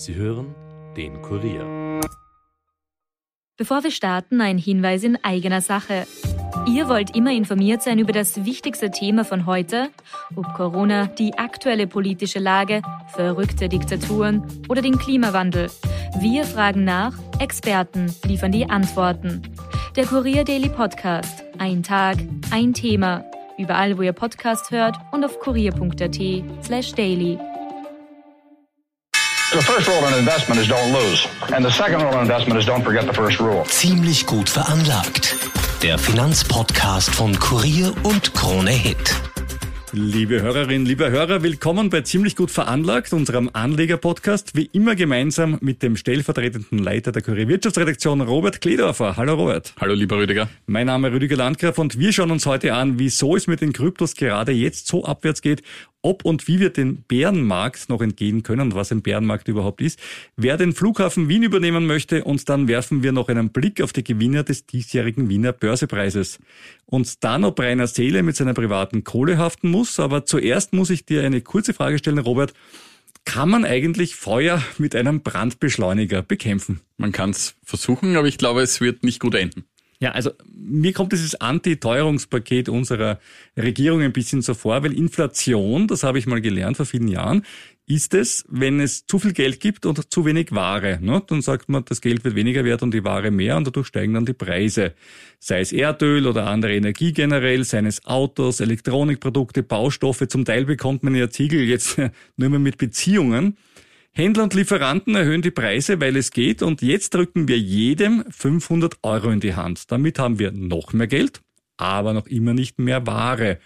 Sie hören den Kurier. Bevor wir starten, ein Hinweis in eigener Sache. Ihr wollt immer informiert sein über das wichtigste Thema von heute, ob Corona, die aktuelle politische Lage, verrückte Diktaturen oder den Klimawandel. Wir fragen nach, Experten liefern die Antworten. Der Kurier Daily Podcast. Ein Tag, ein Thema. Überall, wo ihr Podcast hört und auf kurier.at slash daily. The first rule in investment is don't lose. And the second rule in investment is don't forget the first rule. Ziemlich gut veranlagt. Der Finanzpodcast von Kurier und Krone Hit. Liebe Hörerinnen, liebe Hörer, willkommen bei Ziemlich gut veranlagt, unserem Anleger-Podcast, wie immer gemeinsam mit dem stellvertretenden Leiter der Kurier Wirtschaftsredaktion, Robert Kledorfer. Hallo Robert. Hallo lieber Rüdiger. Mein Name ist Rüdiger Landgraf und wir schauen uns heute an, wieso es mit den Kryptos gerade jetzt so abwärts geht ob und wie wir den Bärenmarkt noch entgehen können, was ein Bärenmarkt überhaupt ist, wer den Flughafen Wien übernehmen möchte und dann werfen wir noch einen Blick auf die Gewinner des diesjährigen Wiener Börsepreises. Und dann, ob Rainer Seele mit seiner privaten Kohle haften muss, aber zuerst muss ich dir eine kurze Frage stellen, Robert. Kann man eigentlich Feuer mit einem Brandbeschleuniger bekämpfen? Man kann es versuchen, aber ich glaube, es wird nicht gut enden. Ja, also mir kommt dieses Anti-Teuerungspaket unserer Regierung ein bisschen so vor, weil Inflation, das habe ich mal gelernt vor vielen Jahren, ist es, wenn es zu viel Geld gibt und zu wenig Ware. Ne? Dann sagt man, das Geld wird weniger wert und die Ware mehr und dadurch steigen dann die Preise. Sei es Erdöl oder andere Energie generell, seien es Autos, Elektronikprodukte, Baustoffe. Zum Teil bekommt man ja Ziegel jetzt nur mehr mit Beziehungen. Händler und Lieferanten erhöhen die Preise, weil es geht und jetzt drücken wir jedem 500 Euro in die Hand. Damit haben wir noch mehr Geld, aber noch immer nicht mehr Ware.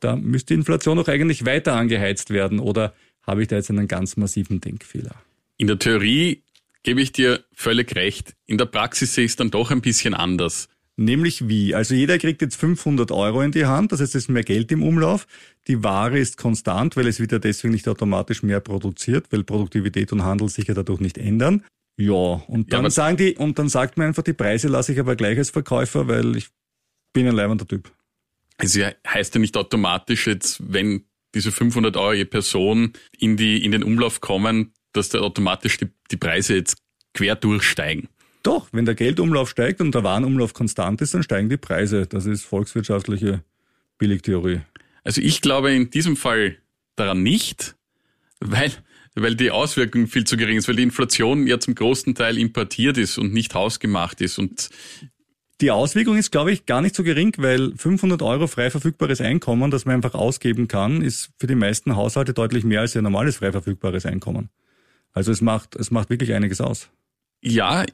Da müsste die Inflation doch eigentlich weiter angeheizt werden oder habe ich da jetzt einen ganz massiven Denkfehler? In der Theorie gebe ich dir völlig recht. In der Praxis sehe ich es dann doch ein bisschen anders. Nämlich wie? Also jeder kriegt jetzt 500 Euro in die Hand, das heißt, es ist mehr Geld im Umlauf. Die Ware ist konstant, weil es wird ja deswegen nicht automatisch mehr produziert, weil Produktivität und Handel sich ja dadurch nicht ändern. Ja, und dann ja, sagen die, und dann sagt man einfach, die Preise lasse ich aber gleich als Verkäufer, weil ich bin ein leibender Typ. Es heißt ja nicht automatisch jetzt, wenn diese 500 Euro je Person in die, in den Umlauf kommen, dass da automatisch die, die Preise jetzt quer durchsteigen. Doch, wenn der Geldumlauf steigt und der Warenumlauf konstant ist, dann steigen die Preise. Das ist volkswirtschaftliche Billigtheorie. Also ich glaube in diesem Fall daran nicht, weil, weil die Auswirkung viel zu gering ist, weil die Inflation ja zum großen Teil importiert ist und nicht hausgemacht ist und die Auswirkung ist, glaube ich, gar nicht so gering, weil 500 Euro frei verfügbares Einkommen, das man einfach ausgeben kann, ist für die meisten Haushalte deutlich mehr als ihr normales frei verfügbares Einkommen. Also es macht, es macht wirklich einiges aus. Ja,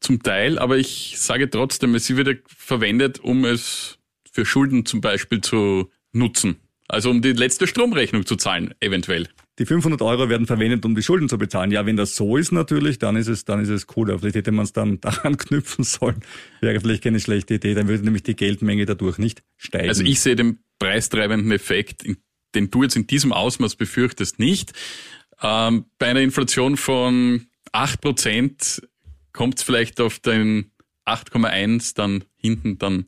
zum Teil, aber ich sage trotzdem, es wird verwendet, um es für Schulden zum Beispiel zu nutzen. Also um die letzte Stromrechnung zu zahlen, eventuell. Die 500 Euro werden verwendet, um die Schulden zu bezahlen. Ja, wenn das so ist natürlich, dann ist es, dann ist es cool. Vielleicht hätte man es dann daran knüpfen sollen. Wäre vielleicht keine schlechte Idee. Dann würde nämlich die Geldmenge dadurch nicht steigen. Also ich sehe den preistreibenden Effekt, den du jetzt in diesem Ausmaß befürchtest, nicht. Ähm, bei einer Inflation von 8 Prozent kommt es vielleicht auf den 8,1 dann hinten dann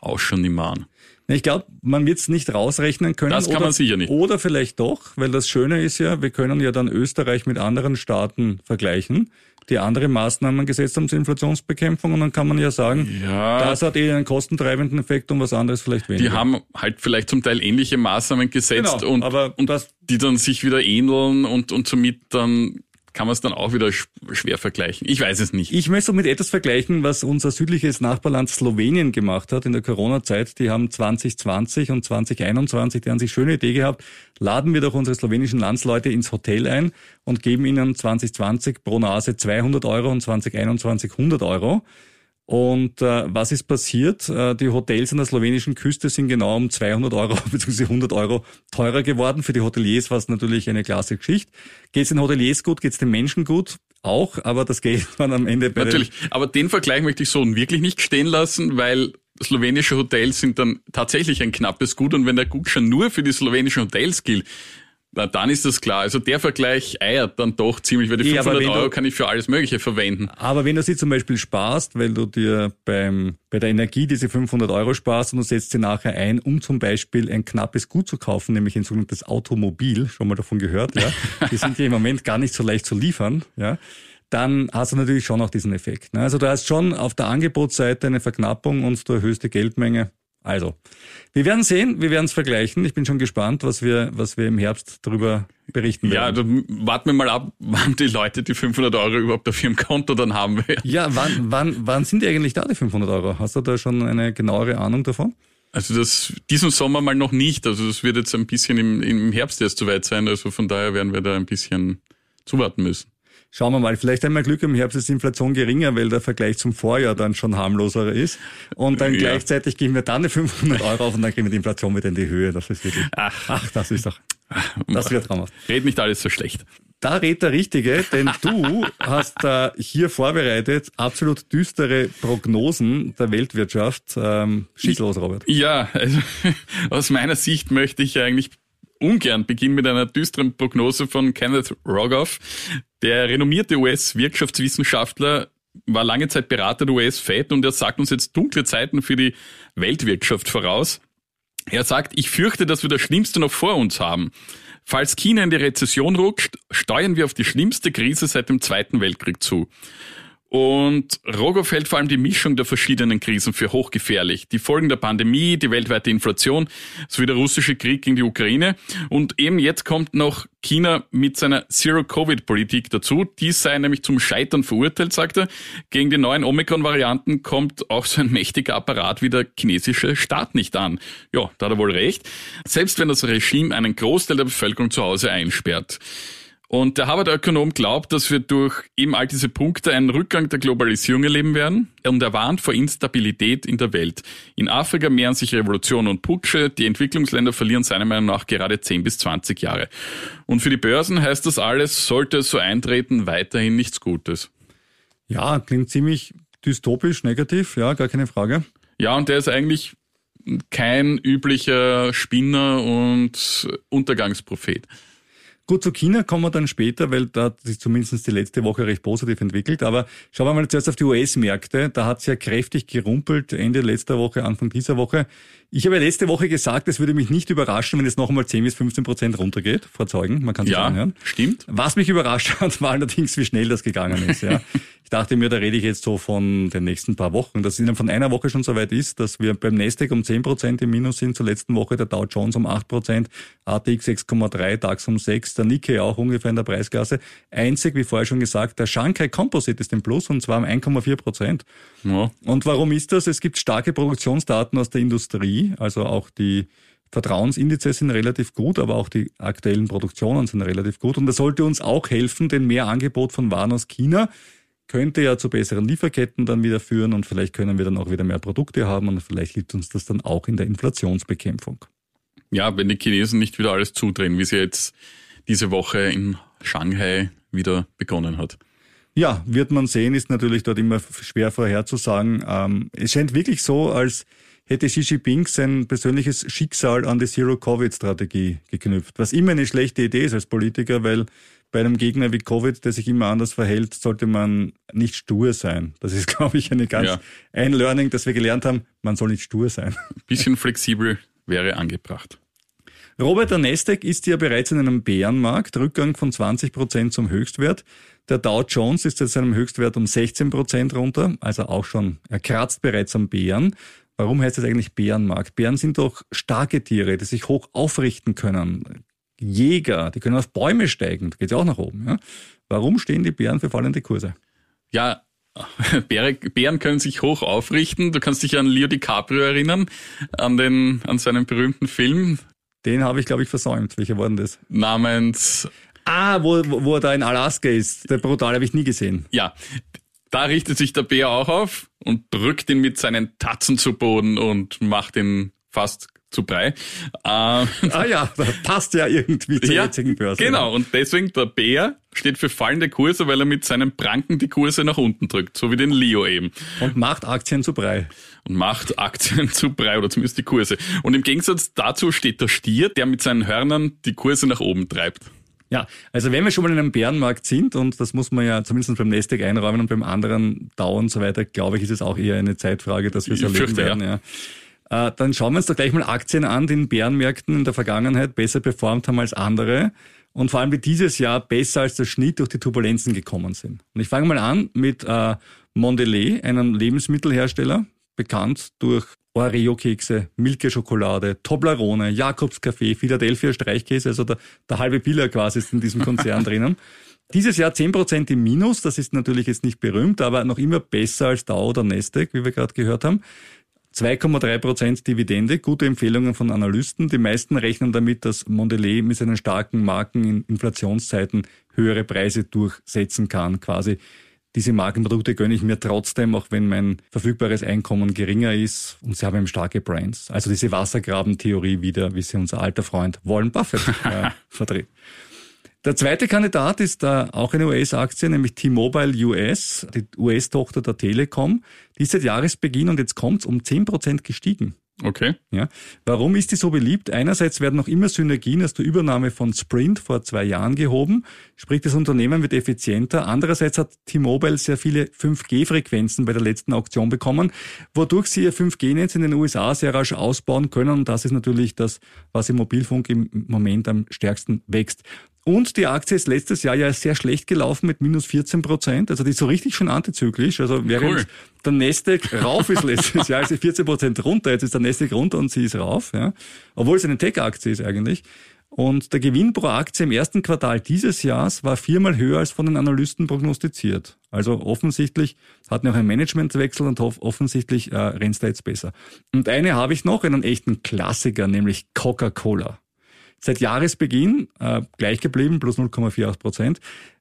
auch schon im an. Ich glaube, man wird es nicht rausrechnen können. Das kann oder, man sicher nicht. Oder vielleicht doch, weil das Schöne ist ja, wir können ja dann Österreich mit anderen Staaten vergleichen, die andere Maßnahmen gesetzt haben zur Inflationsbekämpfung und dann kann man ja sagen, ja, das hat eh einen kostentreibenden Effekt und was anderes vielleicht weniger. Die haben halt vielleicht zum Teil ähnliche Maßnahmen gesetzt genau, und, aber und das, die dann sich wieder ähneln und, und somit dann kann man es dann auch wieder schwer vergleichen. Ich weiß es nicht. Ich möchte mit etwas vergleichen, was unser südliches Nachbarland Slowenien gemacht hat in der Corona-Zeit. Die haben 2020 und 2021, die haben sich schöne Idee gehabt, laden wir doch unsere slowenischen Landsleute ins Hotel ein und geben ihnen 2020 pro Nase 200 Euro und 2021 100 Euro. Und äh, was ist passiert? Äh, die Hotels an der slowenischen Küste sind genau um 200 Euro bzw. 100 Euro teurer geworden. Für die Hoteliers war es natürlich eine klasse Geschichte. Geht es den Hoteliers gut? Geht es den Menschen gut? Auch, aber das Geld dann am Ende bei Natürlich, aber den Vergleich möchte ich so wirklich nicht stehen lassen, weil slowenische Hotels sind dann tatsächlich ein knappes Gut und wenn der Gutschein nur für die slowenischen Hotels gilt, Na, dann ist das klar. Also der Vergleich eiert dann doch ziemlich, weil die Ja, aber 500 wenn Euro du- kann ich für alles Mögliche verwenden. Aber wenn du sie zum Beispiel sparst, weil du dir beim, bei der Energie diese 500 Euro sparst und du setzt sie nachher ein, um zum Beispiel ein knappes Gut zu kaufen, nämlich ein sogenanntes Automobil, schon mal davon gehört, ja. Die sind ja im Moment gar nicht so leicht zu liefern, ja. Dann hast du natürlich schon auch diesen Effekt. Ne? Also du hast schon auf der Angebotsseite eine Verknappung und du erhöhst die Geldmenge. Also, wir werden sehen, wir werden es vergleichen. Ich bin schon gespannt, was wir, was wir im Herbst darüber berichten Ja, werden. dann warten wir mal ab, wann die Leute die 500 Euro überhaupt auf ihrem Konto dann haben werden. Ja, wann, wann, wann sind die eigentlich da, die 500 Euro? Hast du da schon eine genauere Ahnung davon? Also das diesen Sommer mal noch nicht. Also das wird jetzt ein bisschen im, im Herbst erst soweit sein. Also von daher werden wir da ein bisschen zuwarten müssen. Schauen wir mal, vielleicht einmal Glück, im Herbst ist die Inflation geringer, weil der Vergleich zum Vorjahr dann schon harmloser ist. Und dann Ja. gleichzeitig geben wir dann die 500 Euro auf und dann kriegen wir die Inflation wieder in die Höhe. Das ist wirklich, Ach, ach, das ist doch, das wird traumhaft. red nicht alles so schlecht. Da redet der Richtige, denn du hast äh, hier vorbereitet absolut düstere Prognosen der Weltwirtschaft. Ähm, schieß los, Robert. Ja, also aus meiner Sicht möchte ich eigentlich ungern beginnen mit einer düsteren Prognose von Kenneth Rogoff. Der renommierte US-Wirtschaftswissenschaftler war lange Zeit Berater der US-Fed und er sagt uns jetzt dunkle Zeiten für die Weltwirtschaft voraus. Er sagt, ich fürchte, dass wir das Schlimmste noch vor uns haben. Falls China in die Rezession rutscht, steuern wir auf die schlimmste Krise seit dem Zweiten Weltkrieg zu. Und Rogoff hält vor allem die Mischung der verschiedenen Krisen für hochgefährlich. Die Folgen der Pandemie, die weltweite Inflation sowie der russische Krieg gegen die Ukraine. Und eben jetzt kommt noch China mit seiner Zero-Covid-Politik dazu. Dies sei nämlich zum Scheitern verurteilt, sagt er. Gegen die neuen Omikron-Varianten kommt auch so ein mächtiger Apparat wie der chinesische Staat nicht an. Ja, da hat er wohl recht. Selbst wenn das Regime einen Großteil der Bevölkerung zu Hause einsperrt. Und der Harvard-Ökonom glaubt, dass wir durch eben all diese Punkte einen Rückgang der Globalisierung erleben werden. Und er warnt vor Instabilität in der Welt. In Afrika mehren sich Revolutionen und Putsche. Die Entwicklungsländer verlieren seiner Meinung nach gerade 10 bis 20 Jahre. Und für die Börsen heißt das alles, sollte es so eintreten, weiterhin nichts Gutes. Ja, klingt ziemlich dystopisch, negativ, ja, gar keine Frage. Ja, und der ist eigentlich kein üblicher Spinner und Untergangsprophet. Gut, zu China kommen wir dann später, weil da hat sich zumindest die letzte Woche recht positiv entwickelt. Aber schauen wir mal zuerst auf die US-Märkte. Da hat es ja kräftig gerumpelt, Ende letzter Woche, Anfang dieser Woche. Ich habe ja letzte Woche gesagt, es würde mich nicht überraschen, wenn es noch einmal 10 bis 15 Prozent runtergeht, vor Zeugen. Man kann sich Ja, anhören. stimmt. Was mich überrascht hat, war allerdings, wie schnell das gegangen ist. Ja. Ich dachte mir, da rede ich jetzt so von den nächsten paar Wochen, dass es innerhalb von einer Woche schon so weit ist, dass wir beim Nasdaq um 10 Prozent im Minus sind, zur letzten Woche der Dow Jones um 8 Prozent, ATX 6,3, DAX um 6, der Nikkei auch ungefähr in der Preisklasse. Einzig, wie vorher schon gesagt, der Shanghai Composite ist im Plus und zwar um 1,4 Prozent. Ja. Und warum ist das? Es gibt starke Produktionsdaten aus der Industrie, also auch die Vertrauensindizes sind relativ gut, aber auch die aktuellen Produktionen sind relativ gut. Und das sollte uns auch helfen, denn mehr Angebot von Waren aus China könnte ja zu besseren Lieferketten dann wieder führen und vielleicht können wir dann auch wieder mehr Produkte haben und vielleicht hilft uns das dann auch in der Inflationsbekämpfung. Ja, wenn die Chinesen nicht wieder alles zudrehen, wie sie jetzt diese Woche in Shanghai wieder begonnen hat. Ja, wird man sehen, ist natürlich dort immer schwer vorherzusagen. Ähm, es scheint wirklich so, als hätte Xi Jinping sein persönliches Schicksal an die Zero-Covid-Strategie geknüpft. Was immer eine schlechte Idee ist als Politiker, weil bei einem Gegner wie Covid, der sich immer anders verhält, sollte man nicht stur sein. Das ist, glaube ich, eine ganz, Ja. ein Learning, das wir gelernt haben. Man soll nicht stur sein. Bisschen flexibel wäre angebracht. Robert, der Nasdaq ist ja bereits in einem Bärenmarkt, Rückgang von 20 Prozent zum Höchstwert. Der Dow Jones ist jetzt seinem Höchstwert um 16 Prozent runter, also auch schon, er kratzt bereits am Bären. Warum heißt das eigentlich Bärenmarkt? Bären sind doch starke Tiere, die sich hoch aufrichten können. Jäger, die können auf Bäume steigen, da geht's ja auch nach oben. Ja? Warum stehen die Bären für fallende Kurse? Ja, Bäre, Bären können sich hoch aufrichten. Du kannst dich an Leo DiCaprio erinnern, an den, an seinen berühmten Film Den habe ich, glaube ich, versäumt. Welcher war denn das? namens, Ah, wo, wo er da in Alaska ist. Der Brutal habe ich nie gesehen. ja, da richtet sich der Bär auch auf und drückt ihn mit seinen Tatzen zu Boden und macht ihn fast zu Brei. Ähm, ah ja, passt ja irgendwie zur ja, jetzigen Börse. Genau, und deswegen der Bär steht für fallende Kurse, weil er mit seinen Pranken die Kurse nach unten drückt, so wie den Leo eben. Und macht Aktien zu Brei. Und macht Aktien zu Brei oder zumindest die Kurse. Und im Gegensatz dazu steht der Stier, der mit seinen Hörnern die Kurse nach oben treibt. Ja, also wenn wir schon mal in einem Bärenmarkt sind, und das muss man ja zumindest beim Nasdaq einräumen und beim anderen Dow und so weiter, glaube ich, ist es auch eher eine Zeitfrage, dass wir es erleben fürchte, werden. Ja. ja. Äh, dann schauen wir uns doch gleich mal Aktien an, die in Bärenmärkten in der Vergangenheit besser performt haben als andere und vor allem wie dieses Jahr besser als der Schnitt durch die Turbulenzen gekommen sind. Und ich fange mal an mit äh, Mondelez, einem Lebensmittelhersteller, bekannt durch Oreo-Kekse, Milke-Schokolade, Toblerone, Jakobs-Kaffee, Philadelphia Streichkäse, also der, der halbe Biller quasi ist in diesem Konzern drinnen. Dieses Jahr 10% im Minus, das ist natürlich jetzt nicht berühmt, aber noch immer besser als Dow oder Nasdaq, wie wir gerade gehört haben. 2,3% Dividende, gute Empfehlungen von Analysten. Die meisten rechnen damit, dass Mondelez mit seinen starken Marken in Inflationszeiten höhere Preise durchsetzen kann, quasi diese Markenprodukte gönne ich mir trotzdem, auch wenn mein verfügbares Einkommen geringer ist und sie haben eben starke Brands. Also diese Wassergrabentheorie wieder, wie sie unser alter Freund Warren Buffett äh, vertritt. Der zweite Kandidat ist da auch eine US-Aktie, nämlich T-Mobile US, die US-Tochter der Telekom. Die ist seit Jahresbeginn und jetzt kommt's um 10% gestiegen. Okay. Ja. Warum ist die so beliebt? Einerseits werden noch immer Synergien aus der Übernahme von Sprint vor zwei Jahren gehoben, sprich das Unternehmen wird effizienter. Andererseits hat T-Mobile sehr viele 5G-Frequenzen bei der letzten Auktion bekommen, wodurch sie ihr 5G-Netz in den USA sehr rasch ausbauen können. Und das ist natürlich das, was im Mobilfunk im Moment am stärksten wächst. Und die Aktie ist letztes Jahr ja sehr schlecht gelaufen mit minus 14 Prozent. Also die ist so richtig schon antizyklisch. Also während cool. der Nasdaq rauf ist letztes Jahr, ist sie 14 Prozent runter. Jetzt ist der Nasdaq runter und sie ist rauf. Ja. Obwohl es eine Tech-Aktie ist eigentlich. Und der Gewinn pro Aktie im ersten Quartal dieses Jahres war viermal höher als von den Analysten prognostiziert. Also offensichtlich hat noch ein Managementwechsel und offensichtlich äh, rennt da jetzt besser. Und eine habe ich noch, einen echten Klassiker, nämlich Coca-Cola seit Jahresbeginn äh, gleich geblieben, plus 0,48 Prozent.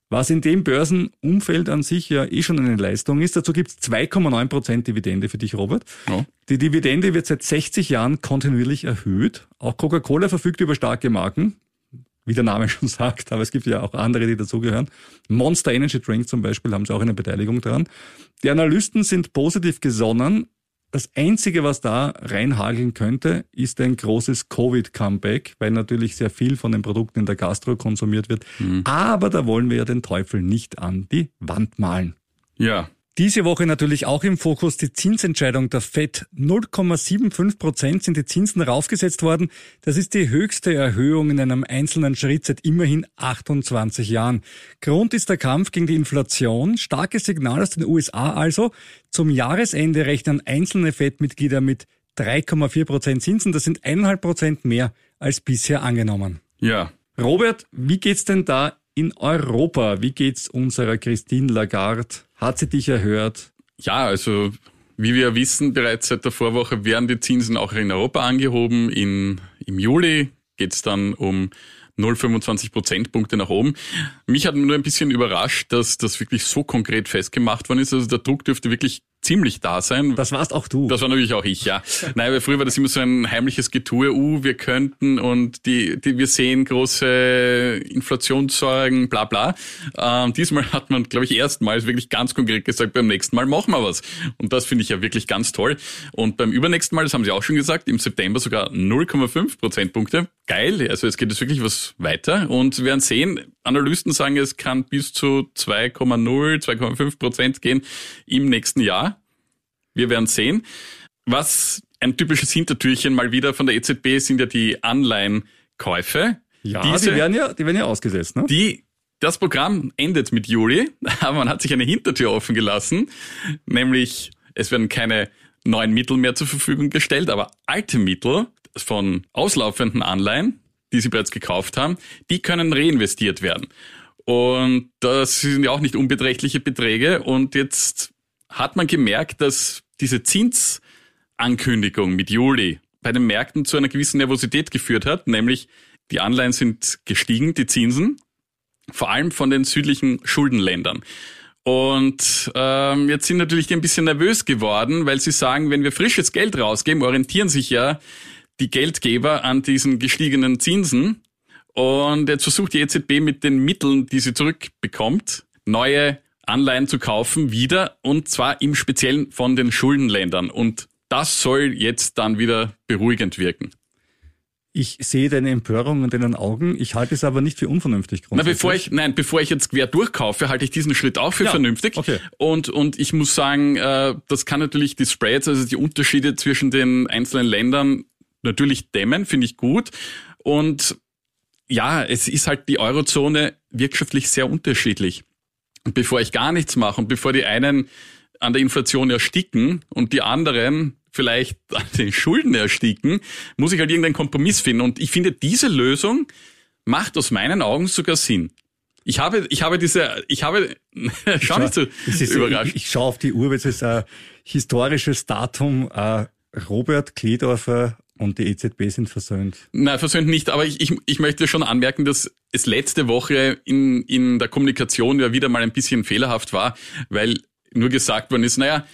Was in dem Börsenumfeld an sich ja eh schon eine Leistung ist. Dazu gibt es 2,9 Prozent Dividende für dich, Robert. Ja. Die Dividende wird seit 60 Jahren kontinuierlich erhöht. Auch Coca-Cola verfügt über starke Marken, wie der Name schon sagt, aber es gibt ja auch andere, die dazugehören. Monster Energy Drink zum Beispiel haben sie auch eine Beteiligung daran. Die Analysten sind positiv gesonnen, das Einzige, was da reinhageln könnte, ist ein großes Covid-Comeback, weil natürlich sehr viel von den Produkten in der Gastro konsumiert wird. Mhm. Aber da wollen wir ja den Teufel nicht an die Wand malen. Ja, diese Woche natürlich auch im Fokus die Zinsentscheidung der FED. 0,75 Prozent sind die Zinsen raufgesetzt worden. Das ist die höchste Erhöhung in einem einzelnen Schritt seit immerhin 28 Jahren. Grund ist der Kampf gegen die Inflation. Starkes Signal aus den USA also. Zum Jahresende rechnen einzelne FED-Mitglieder mit 3,4 Prozent Zinsen. Das sind 1,5 Prozent mehr als bisher angenommen. Ja. Robert, wie geht's denn da in Europa? Wie geht's unserer Christine Lagarde? Hat sie dich erhört? Ja, also wie wir wissen, bereits seit der Vorwoche werden die Zinsen auch in Europa angehoben. In, Im Juli geht es dann um 0,25 Prozentpunkte nach oben. Mich hat nur ein bisschen überrascht, dass das wirklich so konkret festgemacht worden ist. Also der Druck dürfte wirklich ziemlich da sein. Das warst auch du. Das war natürlich auch ich, ja. Nein, weil früher war das immer so ein heimliches Getue, uh, wir könnten und die, die wir sehen große Inflationssorgen, bla bla. Ähm, diesmal hat man, glaube ich, erstmals wirklich ganz konkret gesagt, beim nächsten Mal machen wir was. Und das finde ich ja wirklich ganz toll. Und beim übernächsten Mal, das haben sie auch schon gesagt, im September sogar 0,5 Prozentpunkte. Geil, also jetzt geht es wirklich was weiter. Und wir werden sehen, Analysten sagen, es kann bis zu 2,0, 2,5 Prozent gehen im nächsten Jahr. Wir werden sehen. Was ein typisches Hintertürchen mal wieder von der EZB sind ja die Anleihenkäufe. Ja, Diese, die werden ja, die werden ja ausgesetzt, ne? Die, das Programm endet mit Juli, aber man hat sich eine Hintertür offen gelassen, nämlich es werden keine neuen Mittel mehr zur Verfügung gestellt, aber alte Mittel von auslaufenden Anleihen, die sie bereits gekauft haben, die können reinvestiert werden. Und das sind ja auch nicht unbeträchtliche Beträge. Und jetzt hat man gemerkt, dass diese Zinsankündigung mit Juli bei den Märkten zu einer gewissen Nervosität geführt hat, nämlich die Anleihen sind gestiegen, die Zinsen, vor allem von den südlichen Schuldenländern. Und ähm, jetzt sind natürlich die ein bisschen nervös geworden, weil sie sagen, wenn wir frisches Geld rausgeben, orientieren sich ja die Geldgeber an diesen gestiegenen Zinsen. Und jetzt versucht die EZB mit den Mitteln, die sie zurückbekommt, neue Anleihen zu kaufen wieder und zwar im Speziellen von den Schuldenländern. Und das soll jetzt dann wieder beruhigend wirken. Ich sehe deine Empörung in deinen Augen. Ich halte es aber nicht für unvernünftig. Na, bevor ich, nein, bevor ich jetzt quer durchkaufe, halte ich diesen Schritt auch für ja, vernünftig. Okay. Und, und ich muss sagen, äh, das kann natürlich die Spreads, also die Unterschiede zwischen den einzelnen Ländern natürlich dämmen, finde ich gut. Und ja, es ist halt die Eurozone wirtschaftlich sehr unterschiedlich. Bevor ich gar nichts mache und bevor die einen an der Inflation ersticken und die anderen vielleicht an den Schulden ersticken, muss ich halt irgendeinen Kompromiss finden. Und ich finde, diese Lösung macht aus meinen Augen sogar Sinn. Ich habe, ich habe diese, ich habe, schau nicht so überrascht. Ich, ich schaue auf die Uhr, weil es ist ein historisches Datum. Äh, Robert Kledorfer und die EZB sind versöhnt. Nein, versöhnt nicht, aber ich, ich, ich möchte schon anmerken, dass es letzte Woche in, in der Kommunikation ja wieder mal ein bisschen fehlerhaft war, weil nur gesagt worden ist, naja,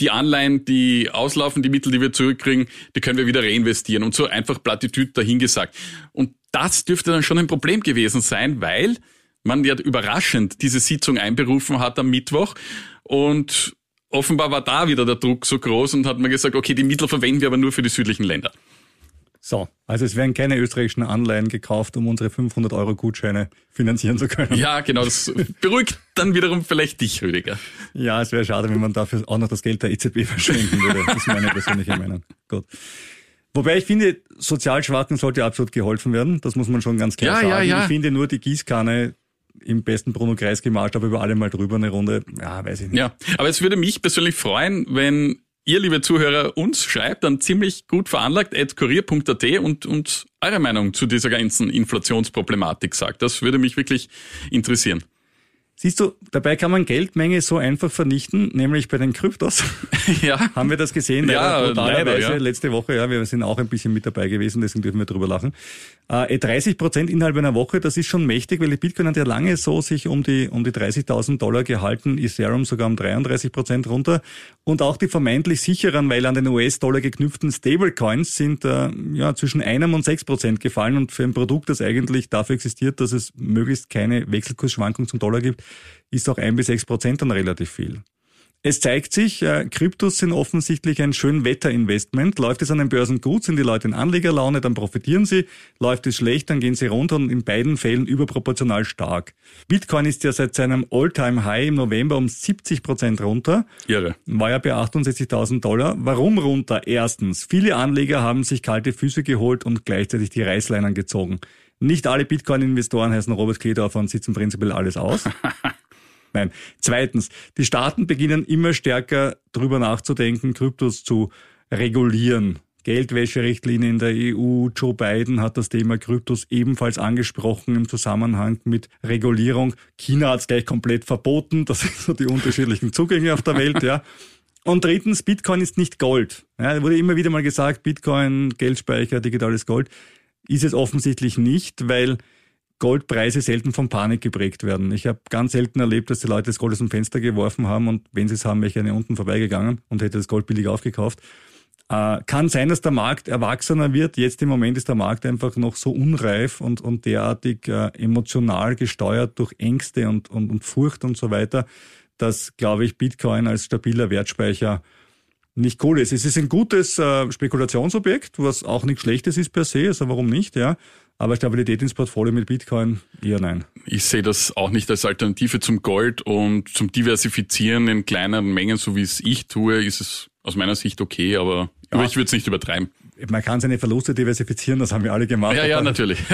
die Anleihen, die auslaufen, die Mittel, die wir zurückkriegen, die können wir wieder reinvestieren und so einfach Plattitüd dahingesagt. Und das dürfte dann schon ein Problem gewesen sein, weil man ja überraschend diese Sitzung einberufen hat am Mittwoch und offenbar war da wieder der Druck so groß und hat man gesagt, okay, die Mittel verwenden wir aber nur für die südlichen Länder. So, also es werden keine österreichischen Anleihen gekauft, um unsere 500 Euro Gutscheine finanzieren zu können. Ja, genau, das beruhigt dann wiederum vielleicht dich, Rüdiger. Ja, es wäre schade, wenn man dafür auch noch das Geld der EZB verschwenden würde. Das ist meine persönliche Meinung. Gut. Wobei ich finde, sozial Schwachen sollte absolut geholfen werden. Das muss man schon ganz klar ja, sagen. Ja, ja. Ich finde nur die Gießkanne im besten Bruno Kreis gemalt, aber über alle mal drüber eine Runde. Ja, weiß ich nicht. Ja, aber es würde mich persönlich freuen, wenn ihr, liebe Zuhörer, uns schreibt dann ziemlich gut veranlagt at kurier.at und, und eure Meinung zu dieser ganzen Inflationsproblematik sagt. Das würde mich wirklich interessieren. Siehst du, dabei kann man Geldmenge so einfach vernichten, nämlich bei den Kryptos. Ja. Haben wir das gesehen? Ja, leider, ja. letzte Woche, ja, wir sind auch ein bisschen mit dabei gewesen, deswegen dürfen wir drüber lachen. Äh, 30 Prozent innerhalb einer Woche, das ist schon mächtig, weil die Bitcoin hat ja lange so sich um die, um die 30.000 Dollar gehalten, Ethereum sogar um 33 Prozent runter. Und auch die vermeintlich sicheren, weil an den US-Dollar geknüpften Stablecoins sind äh, ja zwischen einem und sechs Prozent gefallen und für ein Produkt, das eigentlich dafür existiert, dass es möglichst keine Wechselkursschwankung zum Dollar gibt, ist auch ein bis sechs Prozent dann relativ viel. Es zeigt sich, äh, Kryptos sind offensichtlich ein schön Wetterinvestment. Läuft es an den Börsen gut, sind die Leute in Anlegerlaune, dann profitieren sie. Läuft es schlecht, dann gehen sie runter und in beiden Fällen überproportional stark. Bitcoin ist ja seit seinem All-Time-High im November um 70 Prozent runter. Irre. War ja bei 68.000 Dollar. Warum runter? Erstens, viele Anleger haben sich kalte Füße geholt und gleichzeitig die Reißleinen gezogen. Nicht alle Bitcoin-Investoren heißen Robert Kledorfer und sitzen prinzipiell alles aus. Nein. Zweitens, die Staaten beginnen immer stärker drüber nachzudenken, Kryptos zu regulieren. Geldwäscherichtlinie in der EU. Joe Biden hat das Thema Kryptos ebenfalls angesprochen im Zusammenhang mit Regulierung. China hat es gleich komplett verboten. Das sind so die unterschiedlichen Zugänge auf der Welt, ja. Und drittens, Bitcoin ist nicht Gold. Ja, wurde immer wieder mal gesagt, Bitcoin, Geldspeicher, digitales Gold. Ist es offensichtlich nicht, weil Goldpreise selten von Panik geprägt werden. Ich habe ganz selten erlebt, dass die Leute das Gold aus dem Fenster geworfen haben und wenn sie es haben, wäre ich eine unten vorbeigegangen und hätte das Gold billig aufgekauft. Äh, kann sein, dass der Markt erwachsener wird. Jetzt im Moment ist der Markt einfach noch so unreif und, und derartig äh, emotional gesteuert durch Ängste und, und, und Furcht und so weiter, dass, glaube ich, Bitcoin als stabiler Wertspeicher nicht cool ist. Es ist ein gutes äh, Spekulationsobjekt, was auch nichts Schlechtes ist per se, also warum nicht, ja. Aber Stabilität ins Portfolio mit Bitcoin eher nein. Ich sehe das auch nicht als Alternative zum Gold und zum Diversifizieren in kleineren Mengen, so wie es ich tue, ist es aus meiner Sicht okay, aber, ja. ich würde es nicht übertreiben. Man kann seine Verluste diversifizieren, das haben wir alle gemacht. Ja, ja, natürlich.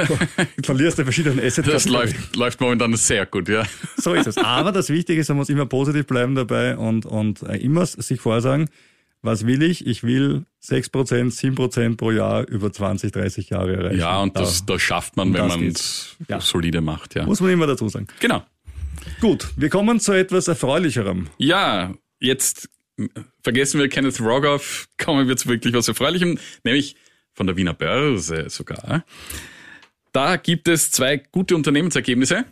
Du verlierst ja verschiedene Assets. Das läuft, läuft momentan sehr gut, ja. So ist es. Aber das Wichtige ist, man muss immer positiv bleiben dabei und, und äh, immer sich vorsagen, was will ich? Ich will 6%, 7% pro Jahr über 20, 30 Jahre erreichen. Ja, und das, das schafft man, wenn man es ja. solide macht. Ja. Muss man immer dazu sagen. Genau. Gut, wir kommen zu etwas Erfreulicherem. Ja, jetzt vergessen wir Kenneth Rogoff, kommen wir zu wirklich was Erfreulichem, nämlich von der Wiener Börse sogar. Da gibt es zwei gute Unternehmensergebnisse.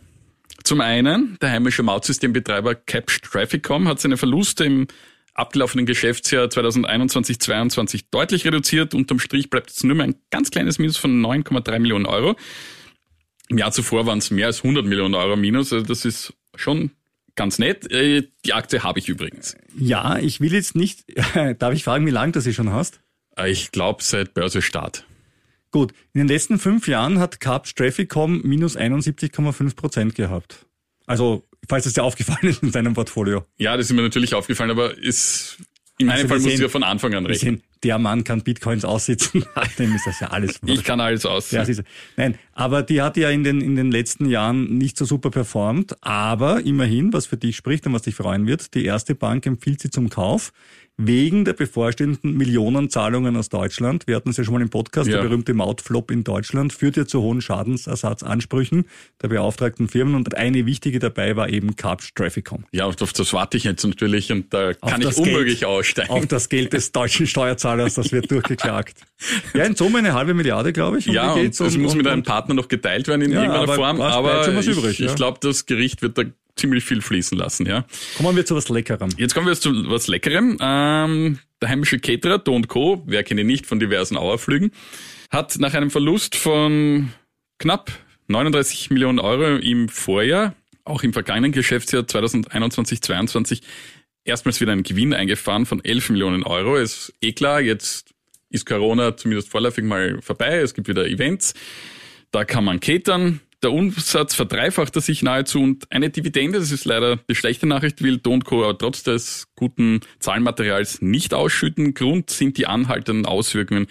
Zum einen, der heimische Mautsystembetreiber Capsch Trafficom hat seine Verluste im abgelaufenen Geschäftsjahr 2021-22 deutlich reduziert. Unterm Strich bleibt jetzt nur mehr ein ganz kleines Minus von 9,3 Millionen Euro. Im Jahr zuvor waren es mehr als 100 Millionen Euro Minus. Also das ist schon ganz nett. Äh, die Aktie habe ich übrigens. Ja, ich will jetzt nicht, darf ich fragen, wie lange du sie schon hast? Äh, ich glaube seit Börsestart. Gut, in den letzten fünf Jahren hat Carp Trafficom minus 71,5 Prozent gehabt. Also, falls es dir aufgefallen ist in seinem Portfolio. Ja, das ist mir natürlich aufgefallen, aber ist, in meinem also Fall muss ich ja von Anfang an rechnen. Sehen, der Mann kann Bitcoins aussitzen, dem ist das ja alles. Ich kann alles aussitzen. Ja, nein, aber die hat ja in den, in den letzten Jahren nicht so super performt, aber immerhin, was für dich spricht und was dich freuen wird, die erste Bank empfiehlt sie zum Kauf wegen der bevorstehenden Millionenzahlungen aus Deutschland. Wir hatten es ja schon mal im Podcast, ja. der berühmte Mautflop in Deutschland führt ja zu hohen Schadensersatzansprüchen der beauftragten Firmen und eine wichtige dabei war eben Carps Trafficom. Ja, auf das warte ich jetzt natürlich und da kann ich unmöglich Geld, aussteigen. Auf das Geld des deutschen Steuerzahlers, das wird durchgeklagt. Ja, in Summe eine halbe Milliarde, glaube ich. Um ja, und das muss mit einem Partner noch geteilt werden in ja, irgendeiner aber Form, aber ich, übrig, ja. ich glaube, das Gericht wird da ziemlich viel fließen lassen, ja. Kommen wir zu was Leckerem. Jetzt kommen wir zu was Leckerem. Ähm, der heimische Caterer, Do Co., wer kennt ihn nicht von diversen Auerflügen, hat nach einem Verlust von knapp 39 Millionen Euro im Vorjahr, auch im vergangenen Geschäftsjahr 2021-22, erstmals wieder einen Gewinn eingefahren von 11 Millionen Euro. Ist eh klar, jetzt ist Corona zumindest vorläufig mal vorbei, es gibt wieder Events, da kann man catern, der Umsatz verdreifachte sich nahezu und eine Dividende, das ist leider die schlechte Nachricht, will Don Co. trotz des guten Zahlenmaterials nicht ausschütten. Grund sind die anhaltenden Auswirkungen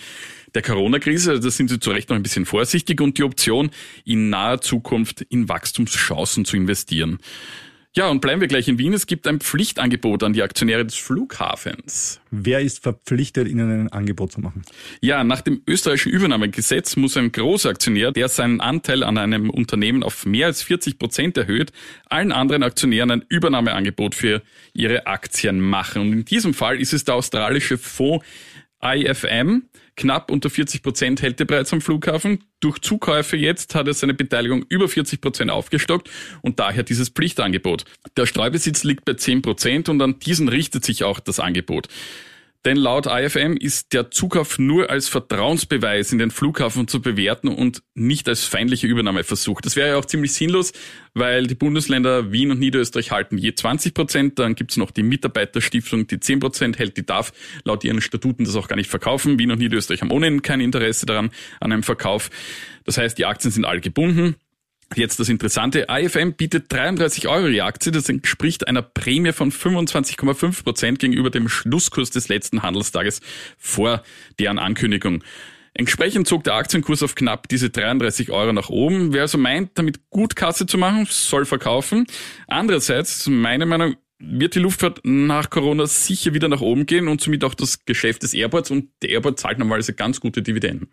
der Corona-Krise. Da sind sie zu Recht noch ein bisschen vorsichtig und die Option, in naher Zukunft in Wachstumschancen zu investieren. Ja, und bleiben wir gleich in Wien. Es gibt ein Pflichtangebot an die Aktionäre des Flughafens. Wer ist verpflichtet, ihnen ein Angebot zu machen? Ja, nach dem österreichischen Übernahmegesetz muss ein großer Aktionär, der seinen Anteil an einem Unternehmen auf mehr als 40 Prozent erhöht, allen anderen Aktionären ein Übernahmeangebot für ihre Aktien machen. Und in diesem Fall ist es der australische Fonds IFM. Knapp unter 40 Prozent hält er bereits am Flughafen. Durch Zukäufe jetzt hat er seine Beteiligung über 40 Prozent aufgestockt und daher dieses Pflichtangebot. Der Streubesitz liegt bei 10 Prozent und an diesen richtet sich auch das Angebot. Denn laut IFM ist der Zukauf nur als Vertrauensbeweis in den Flughafen zu bewerten und nicht als feindlicher Übernahmeversuch. Das wäre ja auch ziemlich sinnlos, weil die Bundesländer Wien und Niederösterreich halten je 20 Prozent. Dann gibt's noch die Mitarbeiterstiftung, die 10 Prozent hält. Die darf laut ihren Statuten das auch gar nicht verkaufen. Wien und Niederösterreich haben ohnehin kein Interesse daran, an einem Verkauf. Das heißt, die Aktien sind alle gebunden. Jetzt das Interessante, IFM bietet 33 Euro die Aktie, das entspricht einer Prämie von 25,5 Prozent gegenüber dem Schlusskurs des letzten Handelstages vor deren Ankündigung. Entsprechend zog der Aktienkurs auf knapp diese 33 Euro nach oben. Wer also meint, damit gut Kasse zu machen, soll verkaufen. Andererseits, meine Meinung, wird die Luftfahrt nach Corona sicher wieder nach oben gehen und somit auch das Geschäft des Airports und der Airport zahlt normalerweise ganz gute Dividenden.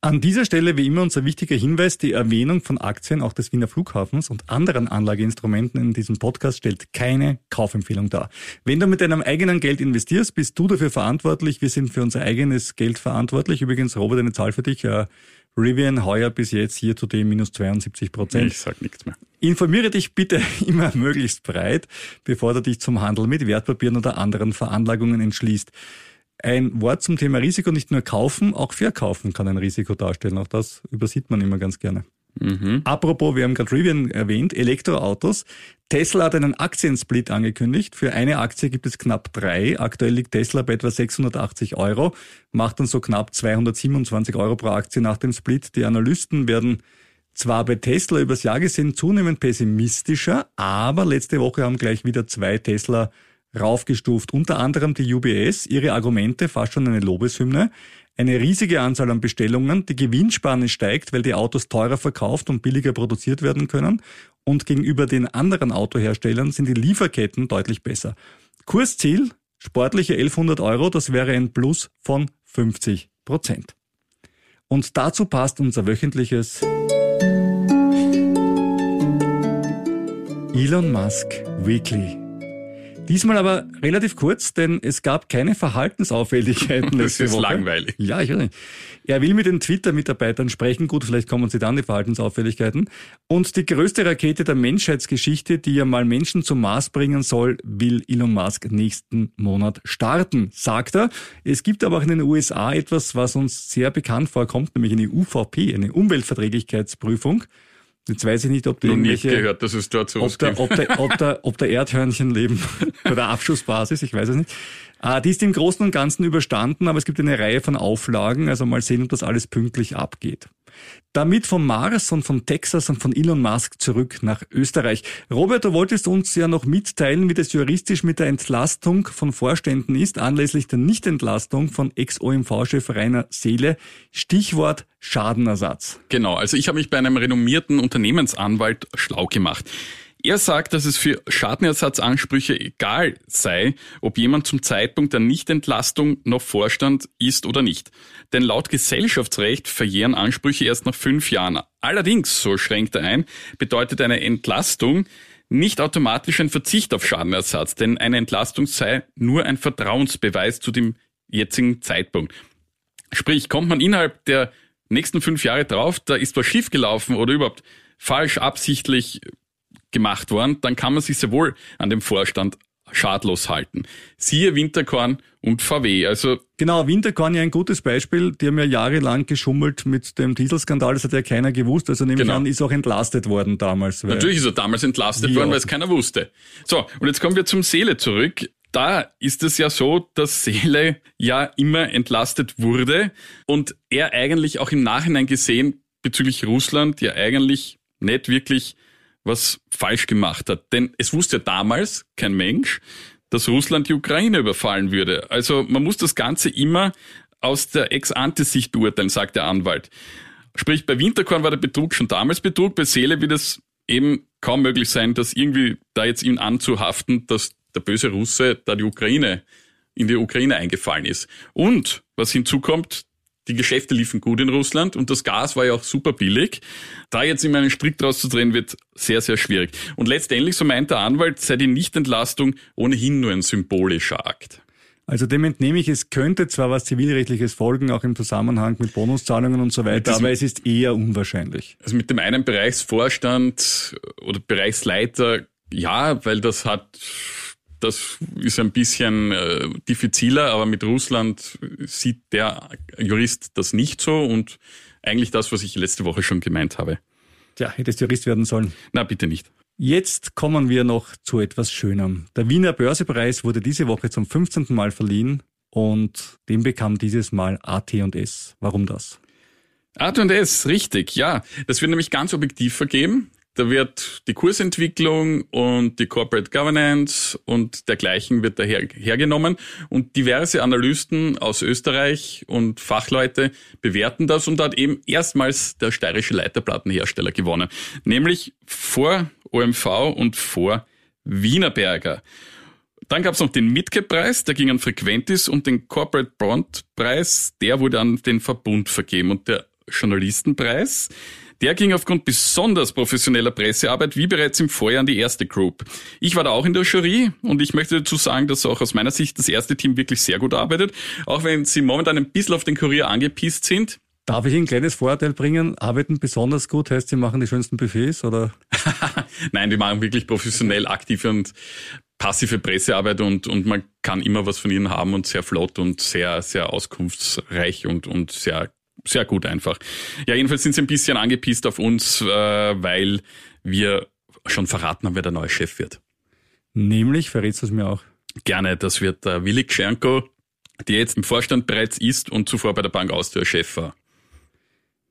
An dieser Stelle wie immer unser wichtiger Hinweis, die Erwähnung von Aktien auch des Wiener Flughafens und anderen Anlageinstrumenten in diesem Podcast stellt keine Kaufempfehlung dar. Wenn du mit deinem eigenen Geld investierst, bist du dafür verantwortlich. Wir sind für unser eigenes Geld verantwortlich. Übrigens, Robert, eine Zahl für dich. Äh, Rivian heuer bis jetzt hier zu dem minus 72 Prozent. Ich sag nichts mehr. Informiere dich bitte immer möglichst breit, bevor du dich zum Handel mit Wertpapieren oder anderen Veranlagungen entschließt. Ein Wort zum Thema Risiko, nicht nur kaufen, auch verkaufen kann ein Risiko darstellen. Auch das übersieht man immer ganz gerne. Mhm. Apropos, wir haben gerade Rivian erwähnt, Elektroautos. Tesla hat einen Aktiensplit angekündigt. Für eine Aktie gibt es knapp drei. Aktuell liegt Tesla bei etwa 680 Euro, macht dann so knapp 227 Euro pro Aktie nach dem Split. Die Analysten werden zwar bei Tesla übers Jahr gesehen zunehmend pessimistischer, aber letzte Woche haben gleich wieder zwei Tesla raufgestuft. Unter anderem die UBS, ihre Argumente, fast schon eine Lobeshymne. Eine riesige Anzahl an Bestellungen, die Gewinnspanne steigt, weil die Autos teurer verkauft und billiger produziert werden können. Und gegenüber den anderen Autoherstellern sind die Lieferketten deutlich besser. Kursziel, sportliche 1100 Euro, das wäre ein Plus von 50 Prozent. Und dazu passt unser wöchentliches Elon Musk Weekly. Diesmal aber relativ kurz, denn es gab keine Verhaltensauffälligkeiten. das ist Woche. langweilig. Ja, ich weiß nicht. Er will mit den Twitter-Mitarbeitern sprechen. Gut, vielleicht kommen sie dann die Verhaltensauffälligkeiten. Und die größte Rakete der Menschheitsgeschichte, die ja mal Menschen zum Mars bringen soll, will Elon Musk nächsten Monat starten, sagt er. Es gibt aber auch in den USA etwas, was uns sehr bekannt vorkommt, nämlich eine UVP, eine Umweltverträglichkeitsprüfung. Jetzt weiß ich nicht, ob Noch nicht gehört, dass es dort sowas ob der, ob, der, ob, der, ob der Erdhörnchen leben bei der Abschussbasis, ich weiß es nicht. Äh, die ist im Großen und Ganzen überstanden, aber es gibt eine Reihe von Auflagen, also mal sehen, ob das alles pünktlich abgeht. Damit vom Mars und von Texas und von Elon Musk zurück nach Österreich. Robert, du wolltest uns ja noch mitteilen, wie das juristisch mit der Entlastung von Vorständen ist, anlässlich der Nichtentlastung von Ex-OMV-Chef Rainer Seele. Stichwort Schadenersatz. Genau, also ich habe mich bei einem renommierten Unternehmensanwalt schlau gemacht. Er sagt, dass es für Schadenersatzansprüche egal sei, ob jemand zum Zeitpunkt der Nichtentlastung noch Vorstand ist oder nicht. Denn laut Gesellschaftsrecht verjähren Ansprüche erst nach fünf Jahren. Allerdings, so schränkt er ein, bedeutet eine Entlastung nicht automatisch ein Verzicht auf Schadenersatz, denn eine Entlastung sei nur ein Vertrauensbeweis zu dem jetzigen Zeitpunkt. Sprich, kommt man innerhalb der nächsten fünf Jahre drauf, da ist was schiefgelaufen oder überhaupt falsch absichtlich gemacht worden, dann kann man sich sehr wohl an dem Vorstand schadlos halten. Siehe Winterkorn und VW. Also Genau, Winterkorn ja ein gutes Beispiel. Die haben ja jahrelang geschummelt mit dem Dieselskandal. Das hat ja keiner gewusst. Also nehme Genau. ich an, ist auch entlastet worden damals. Natürlich ist er damals entlastet worden, weil es keiner wusste. So, und jetzt kommen wir zum Seele zurück. Da ist es ja so, dass Seele ja immer entlastet wurde und er eigentlich auch im Nachhinein gesehen bezüglich Russland ja eigentlich nicht wirklich was falsch gemacht hat. Denn es wusste ja damals kein Mensch, dass Russland die Ukraine überfallen würde. Also man muss das Ganze immer aus der Ex-Ante-Sicht beurteilen, sagt der Anwalt. Sprich, bei Winterkorn war der Betrug schon damals Betrug, bei Seele wird es eben kaum möglich sein, dass irgendwie da jetzt ihm anzuhaften, dass der böse Russe da die Ukraine, in die Ukraine eingefallen ist. Und was hinzukommt, die Geschäfte liefen gut in Russland und das Gas war ja auch super billig. Da jetzt immer einen Strick draus zu drehen, wird sehr, sehr schwierig. Und letztendlich, so meint der Anwalt, sei die Nichtentlastung ohnehin nur ein symbolischer Akt. Also dem entnehme ich, es könnte zwar was Zivilrechtliches folgen, auch im Zusammenhang mit Bonuszahlungen und so weiter, aber es ist eher unwahrscheinlich. Also mit dem einen Bereichsvorstand oder Bereichsleiter, ja, weil das hat, das ist ein bisschen äh, diffiziler, aber mit Russland sieht der Jurist das nicht so und eigentlich das, was ich letzte Woche schon gemeint habe. Tja, hättest Jurist werden sollen. Na, bitte nicht. Jetzt kommen wir noch zu etwas Schönerem. Der Wiener Börsepreis wurde diese Woche zum 15. Mal verliehen und den bekam dieses Mal AT&S. Warum das? A&S, richtig, ja. Das wird nämlich ganz objektiv vergeben. Da wird die Kursentwicklung und die Corporate Governance und dergleichen wird daher hergenommen und diverse Analysten aus Österreich und Fachleute bewerten das und da hat eben erstmals der steirische Leiterplattenhersteller gewonnen, nämlich vor OMV und vor Wienerberger. Dann gab es noch den Midcap-Preis, der ging an Frequentis und den Corporate Bond-Preis, der wurde an den Verbund vergeben. Und der Journalistenpreis, der ging aufgrund besonders professioneller Pressearbeit, wie bereits im Vorjahr, an die erste Group. Ich war da auch in der Jury und ich möchte dazu sagen, dass auch aus meiner Sicht das erste Team wirklich sehr gut arbeitet, auch wenn sie momentan ein bisschen auf den Kurier angepisst sind. Darf ich ein kleines Vorurteil bringen? Arbeiten besonders gut heißt, sie machen die schönsten Buffets oder? Nein, die machen wirklich professionell aktive und passive Pressearbeit und, und man kann immer was von ihnen haben und sehr flott und sehr, sehr auskunftsreich und, und sehr, sehr gut einfach. Ja, jedenfalls sind sie ein bisschen angepisst auf uns, äh, weil wir schon verraten haben, wer der neue Chef wird. Nämlich, verrätst du es mir auch? Gerne, das wird der Willi Gschernko, der jetzt im Vorstand bereits ist und zuvor bei der Bank Austria Chef war.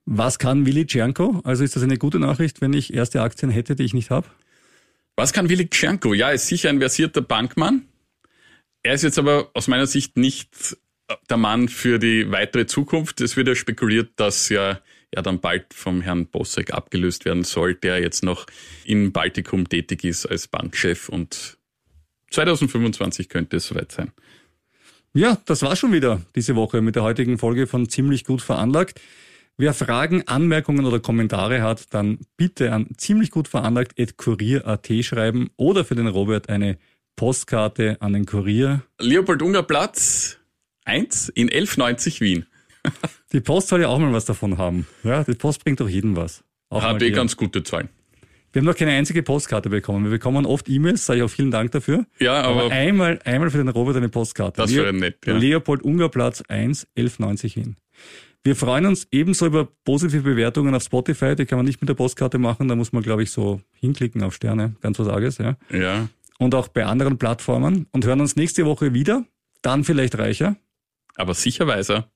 Was kann Willi Czernko? Also ist das eine gute Nachricht, wenn ich erste Aktien hätte, die ich nicht habe? Was kann Willi Gschernko? Ja, er ist sicher ein versierter Bankmann. Er ist jetzt aber aus meiner Sicht nicht der Mann für die weitere Zukunft. Es wird ja spekuliert, dass ja er dann bald vom Herrn Bossek abgelöst werden soll, der jetzt noch in Baltikum tätig ist als Bankchef und 2025 könnte es soweit sein. Ja, das war schon wieder diese Woche mit der heutigen Folge von Ziemlich gut veranlagt. Wer Fragen, Anmerkungen oder Kommentare hat, dann bitte an ziemlich gut veranlagt at kurier.at schreiben oder für den Robert eine Postkarte an den Kurier. Leopold Unger Platz 1 in 1190 Wien. Die Post soll ja auch mal was davon haben. Ja, die Post bringt doch jedem was. Auch Hat eh ganz gute Zahlen. Wir haben noch keine einzige Postkarte bekommen. Wir bekommen oft E-Mails, sage ich auch vielen Dank dafür. Ja, aber einmal, einmal für den Robert eine Postkarte. Das wäre nett, ja. Leopold Ungerplatz 1, 1190 Wien. Wir freuen uns ebenso über positive Bewertungen auf Spotify. Die kann man nicht mit der Postkarte machen. Da muss man, glaube ich, so hinklicken auf Sterne. Ganz was Arges, ja. ja. Und auch bei anderen Plattformen. Und hören uns nächste Woche wieder. Dann vielleicht reicher. Aber sicher weiser.